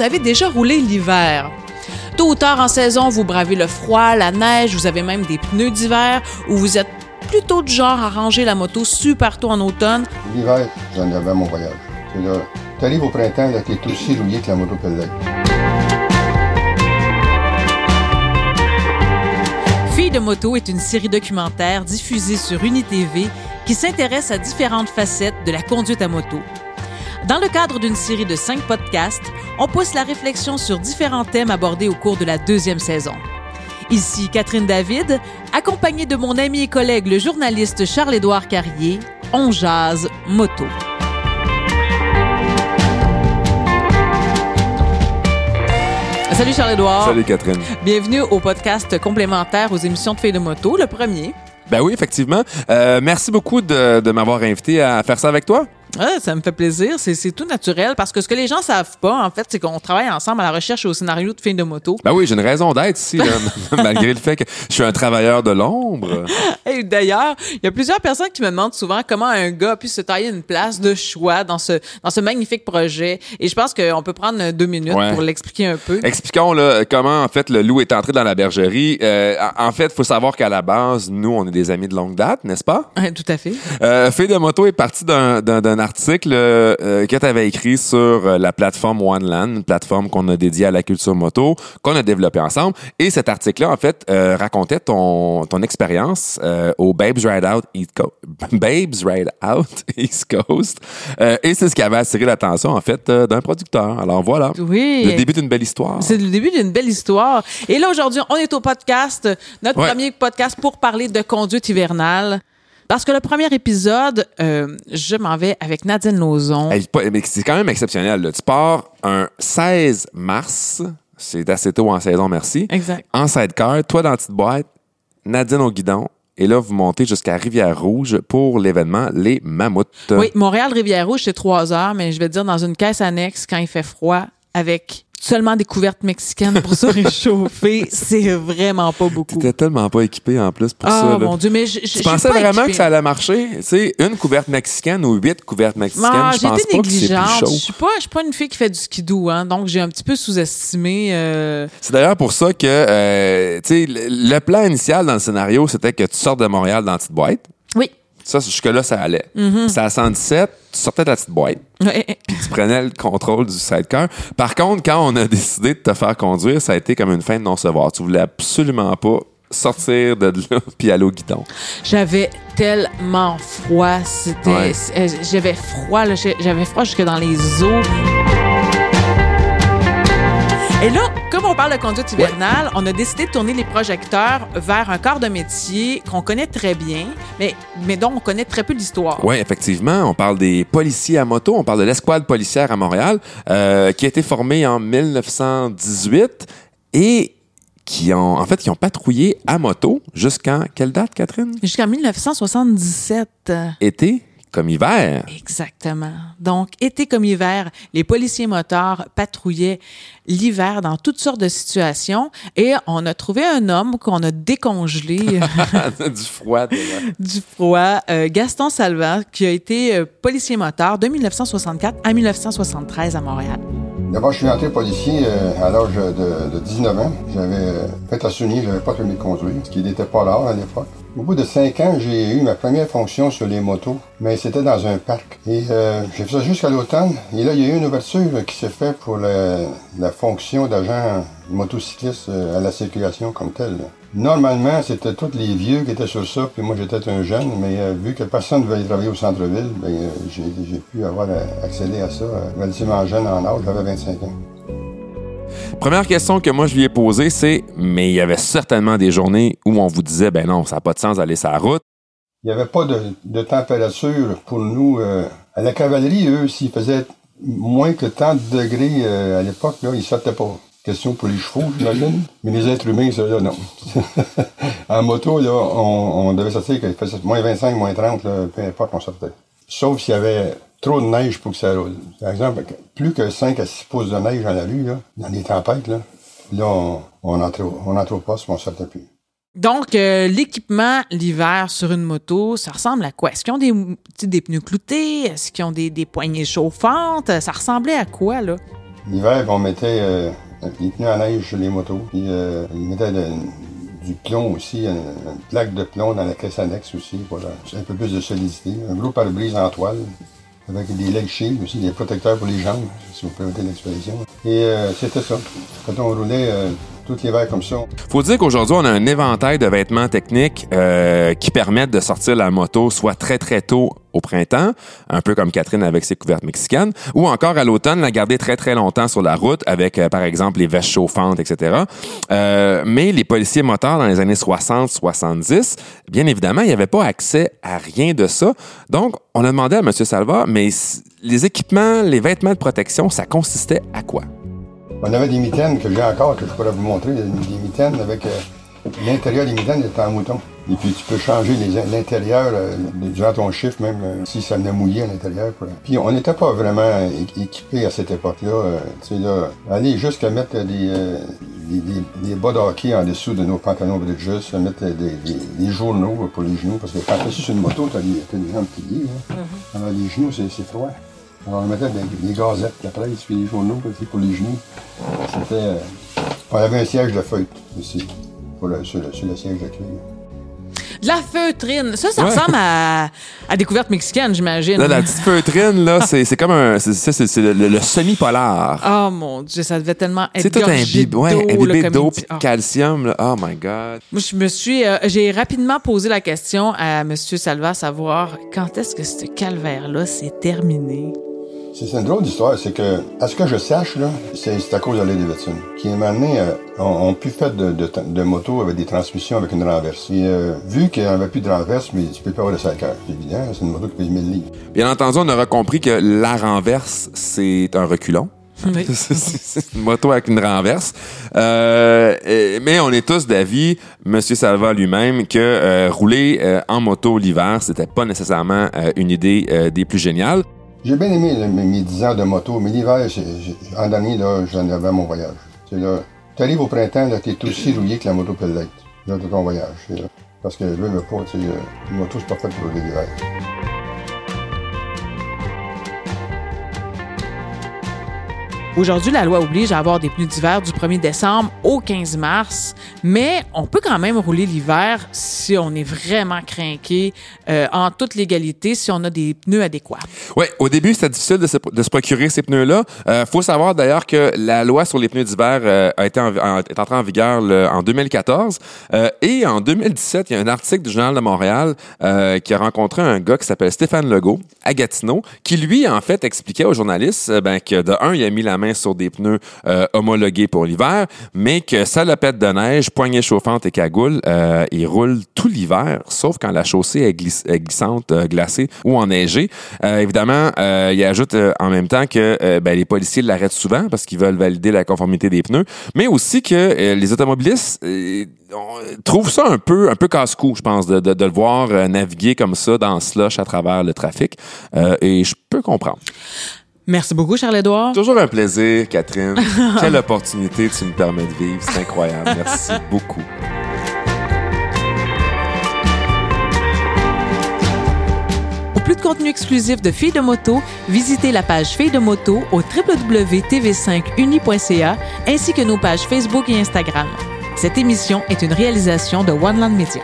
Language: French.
vous avez déjà roulé l'hiver. Tôt ou tard en saison, vous bravez le froid, la neige, vous avez même des pneus d'hiver ou vous êtes plutôt du genre à ranger la moto super tôt en automne. L'hiver, j'en avais mon voyage. Et là, t'arrives au printemps, là, t'es aussi rouillé que la moto peut l'être. Filles de moto est une série documentaire diffusée sur UniTV qui s'intéresse à différentes facettes de la conduite à moto. Dans le cadre d'une série de cinq podcasts, on pousse la réflexion sur différents thèmes abordés au cours de la deuxième saison. Ici Catherine David, accompagnée de mon ami et collègue le journaliste Charles-Édouard Carrier, on jase moto. Salut Charles-Édouard. Salut Catherine. Bienvenue au podcast complémentaire aux émissions de Filles de moto, le premier. Ben oui, effectivement. Euh, merci beaucoup de, de m'avoir invité à faire ça avec toi. Ouais, ça me fait plaisir. C'est, tout naturel parce que ce que les gens savent pas, en fait, c'est qu'on travaille ensemble à la recherche et au scénario de films de moto. Ben oui, j'ai une raison d'être ici, là, malgré le fait que je suis un travailleur de l'ombre. Et d'ailleurs, il y a plusieurs personnes qui me demandent souvent comment un gars a pu se tailler une place de choix dans ce, dans ce magnifique projet. Et je pense qu'on peut prendre deux minutes Ouais. pour l'expliquer un peu. Expliquons là, comment en fait le loup est entré dans la bergerie. Euh, en fait, il faut savoir qu'à la base, nous, on est des amis de longue date, n'est-ce pas? Ouais, tout à fait. Euh, Fille de moto est parti d'un, d'un, d'un article euh, que tu avais écrit sur euh, la plateforme OneLand, une plateforme qu'on a dédiée à la culture moto, qu'on a développée ensemble. Et cet article-là, en fait, euh, racontait ton, ton expérience euh, au Babes Ride Out East Coast. Babes Ride Out East Coast. Et c'est ce qui avait attiré l'attention, en fait, d'un producteur. Alors voilà. Oui. Le début d'une belle histoire. C'est le début d'une belle histoire. Et là, aujourd'hui, on est au podcast, notre Ouais. premier podcast pour parler de conduite hivernale. Parce que le premier épisode, euh, je m'en vais avec Nadine Lauzon. Hey, c'est quand même exceptionnel. là. Tu pars un 16 mars, c'est assez tôt en saison, merci. Exact. En sidecar, toi dans la petite boîte, Nadine au guidon. Et là, vous montez jusqu'à Rivière-Rouge pour l'événement Les Mammouths. Oui, Montréal-Rivière-Rouge, c'est trois heures, mais je vais te dire dans une caisse annexe quand il fait froid avec seulement des couvertes mexicaines pour se réchauffer, c'est vraiment pas beaucoup. T'étais tellement pas équipé en plus pour Ah, ça. là. mon Dieu, mais je, pensais pas vraiment équipée. que ça allait marcher? Tu sais, une couverte mexicaine ou huit couvertes mexicaines, Ah, je pense pas que c'est plus négligente. Je suis pas, je suis pas une fille qui fait du skidoo, hein, donc j'ai un petit peu sous-estimé. euh, C'est d'ailleurs pour ça que, euh, tu sais, le, le plan initial dans le scénario, c'était que tu sortes de Montréal dans la petite boîte. Oui. Ça, jusque-là, ça allait. Mm-hmm. C'est à 117, tu sortais de la petite boîte. Ouais. tu prenais le contrôle du sidecar. Par contre, quand on a décidé de te faire conduire, ça a été comme une fin de non-recevoir. Tu voulais absolument pas sortir de là puis aller au guidon. J'avais tellement froid, c'était, Ouais. c'est- euh, j'avais froid, j'avais froid jusque dans les os. Et là, comme on parle de conduite hivernale, on a décidé de tourner les projecteurs vers un corps de métier qu'on connaît très bien, mais, mais dont on connaît très peu l'histoire. Oui, effectivement. On parle des policiers à moto. On parle de l'escouade policière à Montréal, euh, qui a été formée en 1918 et qui ont, en fait, qui ont patrouillé à moto jusqu'en quelle date, Catherine? Jusqu'en 1977. Été? Comme hiver. Exactement. Donc, été comme hiver, les policiers motards patrouillaient l'hiver dans toutes sortes de situations et on a trouvé un homme qu'on a décongelé du froid. déjà. du froid, euh, Gaston Salva, qui a été euh, policier motard de 1964 à 1973 à Montréal. D'abord, je suis entré policier euh, à l'âge de, de 19 ans. J'avais fait à souvenir, j'avais pas le permis de conduire, ce qui n'était pas rare à l'époque. Au bout de cinq ans, j'ai eu ma première fonction sur les motos, mais c'était dans un parc. Et euh, j'ai fait ça jusqu'à l'automne. Et là, il y a eu une ouverture qui s'est faite pour la, fonction d'agent motocycliste euh, à la circulation comme telle. Normalement, c'était tous les vieux qui étaient sur ça, puis moi j'étais un jeune, mais euh, vu que personne ne voulait travailler au centre-ville, ben, euh, j'ai pu avoir accédé à ça relativement jeune en âge, j'avais 25 ans. Première question que moi je lui ai posée, c'est mais il y avait certainement des journées où on vous disait ben non, ça n'a pas de sens d'aller sur la route. Il n'y avait pas de, de température pour nous. euh, à la cavalerie, eux, s'ils faisaient moins que tant de degrés euh, à l'époque, ils sortaient pas. Question pour les chevaux, j'imagine. Mais les êtres humains, ça, là, non. en moto, là, on, on devait sortir qu'il faisait moins 25, moins 30, là, peu importe, on sortait. Sauf s'il y avait trop de neige pour que ça roule. Par exemple, plus que 5 à 6 pouces de neige dans la rue, là, dans les tempêtes, là, là on, on au- on entrait au poste, on sortait plus. Donc, euh, l'équipement l'hiver sur une moto, ça ressemble à quoi? Est-ce qu'ils ont des, des pneus cloutés? Est-ce qu'ils ont des, des poignées chauffantes? Ça ressemblait à quoi, là? L'hiver, on mettait euh, les pneus à neige sur les motos. Puis euh, on mettait de- du plomb aussi, une, une plaque de plomb dans la caisse annexe aussi. Voilà. C'est un peu plus de solidité. Un gros pare-brise en toile. Avec des leg shields aussi, des protecteurs pour les jambes, si vous permettez l'expression. Et euh, c'était ça. Quand on roulait Faut dire qu'aujourd'hui, on a un éventail de vêtements techniques euh, qui permettent de sortir la moto soit très très tôt au printemps, un peu comme Catherine avec ses couvertes mexicaines, ou encore à l'automne, la garder très très longtemps sur la route avec, euh, par exemple, les vestes chauffantes, etc. Euh, mais les policiers motards dans les années 60-70, bien évidemment, il n'y avait pas accès à rien de ça. Donc, on a demandé à M. Salva, mais les équipements, les vêtements de protection, ça consistait à quoi? On avait des mitaines que j'ai encore, que je pourrais vous montrer, des, des mitaines avec euh, l'intérieur des mitaines est en mouton. Et puis tu peux changer les- l'intérieur euh, durant ton chiffre, même euh, si ça venait mouillé à l'intérieur. Puis on n'était pas vraiment é- équipés à cette époque-là. tu sais, là, aller jusqu'à mettre des, euh, des, des- des bas de hockey en dessous de nos pantalons bridges, mettre des, des, des journaux pour les genoux, parce que quand tu es sur une moto, tu as, des jambes pliées. Hein. Alors les genoux, c'est froid. Alors on mettait des, des gazettes, la presse, puis des journaux aussi pour les genoux. C'était. euh, on avait un siège de feutre ici, pour le, sur, le, sur le siège de cuir. De la feutrine. Ça, ça Ouais. ressemble à, à découverte mexicaine, j'imagine. La petite feutrine, là, c'est c'est comme un. c'est- le, le- le semi-polar. Oh mon Dieu, ça devait tellement être C'est tout un gorgé bib, ouais, d'eau, bibé il dit. de calcium. Là. Oh my God. Moi, je me suis, euh, j'ai rapidement posé la question à M. Salva, à savoir quand est-ce que ce calvaire-là s'est terminé? C'est c'est une drôle d'histoire, c'est que, à ce que je sache, là, c'est c'est à cause de Harley Davidson, qui m'a amené, euh, on, on pu faire de, de, de motos avec des transmissions avec une renverse. Et euh, vu qu'il n'y avait plus de renverse, mais tu peux pas avoir de 5 heures. C'est évident, c'est une moto qui pèse 1000 livres. Bien entendu, on aura compris que la renverse, c'est un reculon. Oui. C'est- une moto avec une renverse. Euh, et- mais on est tous d'avis, Monsieur Salva lui-même, que euh, rouler euh, en moto l'hiver, c'était pas nécessairement euh, une idée euh, des plus géniales. J'ai bien aimé mes, mes 10 ans de moto, mais l'hiver, en dernier, là, j'en avais mon voyage. Tu arrives au printemps, là, t'es aussi rouillé que la moto peut l'être. De ton voyage. Parce que je veux pas, tu euh, une moto, c'est pas fait pour l'hiver. Aujourd'hui, la loi oblige à avoir des pneus d'hiver du 1er décembre au 15 mars, mais on peut quand même rouler l'hiver si on est vraiment craqué euh, en toute légalité, si on a des pneus adéquats. Oui, au début, c'était difficile de se, procurer ces pneus-là. Euh, faut savoir d'ailleurs que la loi sur les pneus d'hiver euh, a été est entrée en vigueur en 2014. Euh, et en 2017, il y a un article du Journal de Montréal qui a rencontré un gars qui s'appelle Stéphane Legault à Gatineau, qui lui, en fait, expliquait aux journalistes ben, que de un, il a mis la main sur des pneus euh, homologués pour l'hiver, mais que salopette de neige, poignée chauffante et cagoule, euh, il roule tout l'hiver, sauf quand la chaussée est, glissante, euh, glacée ou enneigée. Euh, évidemment, il ajoute en même temps que ben, les policiers l'arrêtent souvent parce qu'ils veulent valider la conformité des pneus, mais aussi que les automobilistes on- trouvent ça un peu, un peu casse-cou, je pense, de, le voir naviguer comme ça dans slush à travers le trafic. Et je peux comprendre. Merci beaucoup, Charles-Édouard. Toujours un plaisir, Catherine. Quelle opportunité tu me permets de vivre. C'est incroyable. Merci beaucoup. Pour plus de contenu exclusif de Filles de moto, visitez la page Filles de moto au www.tv5uni.ca ainsi que nos pages Facebook et Instagram. Cette émission est une réalisation de One Land Media.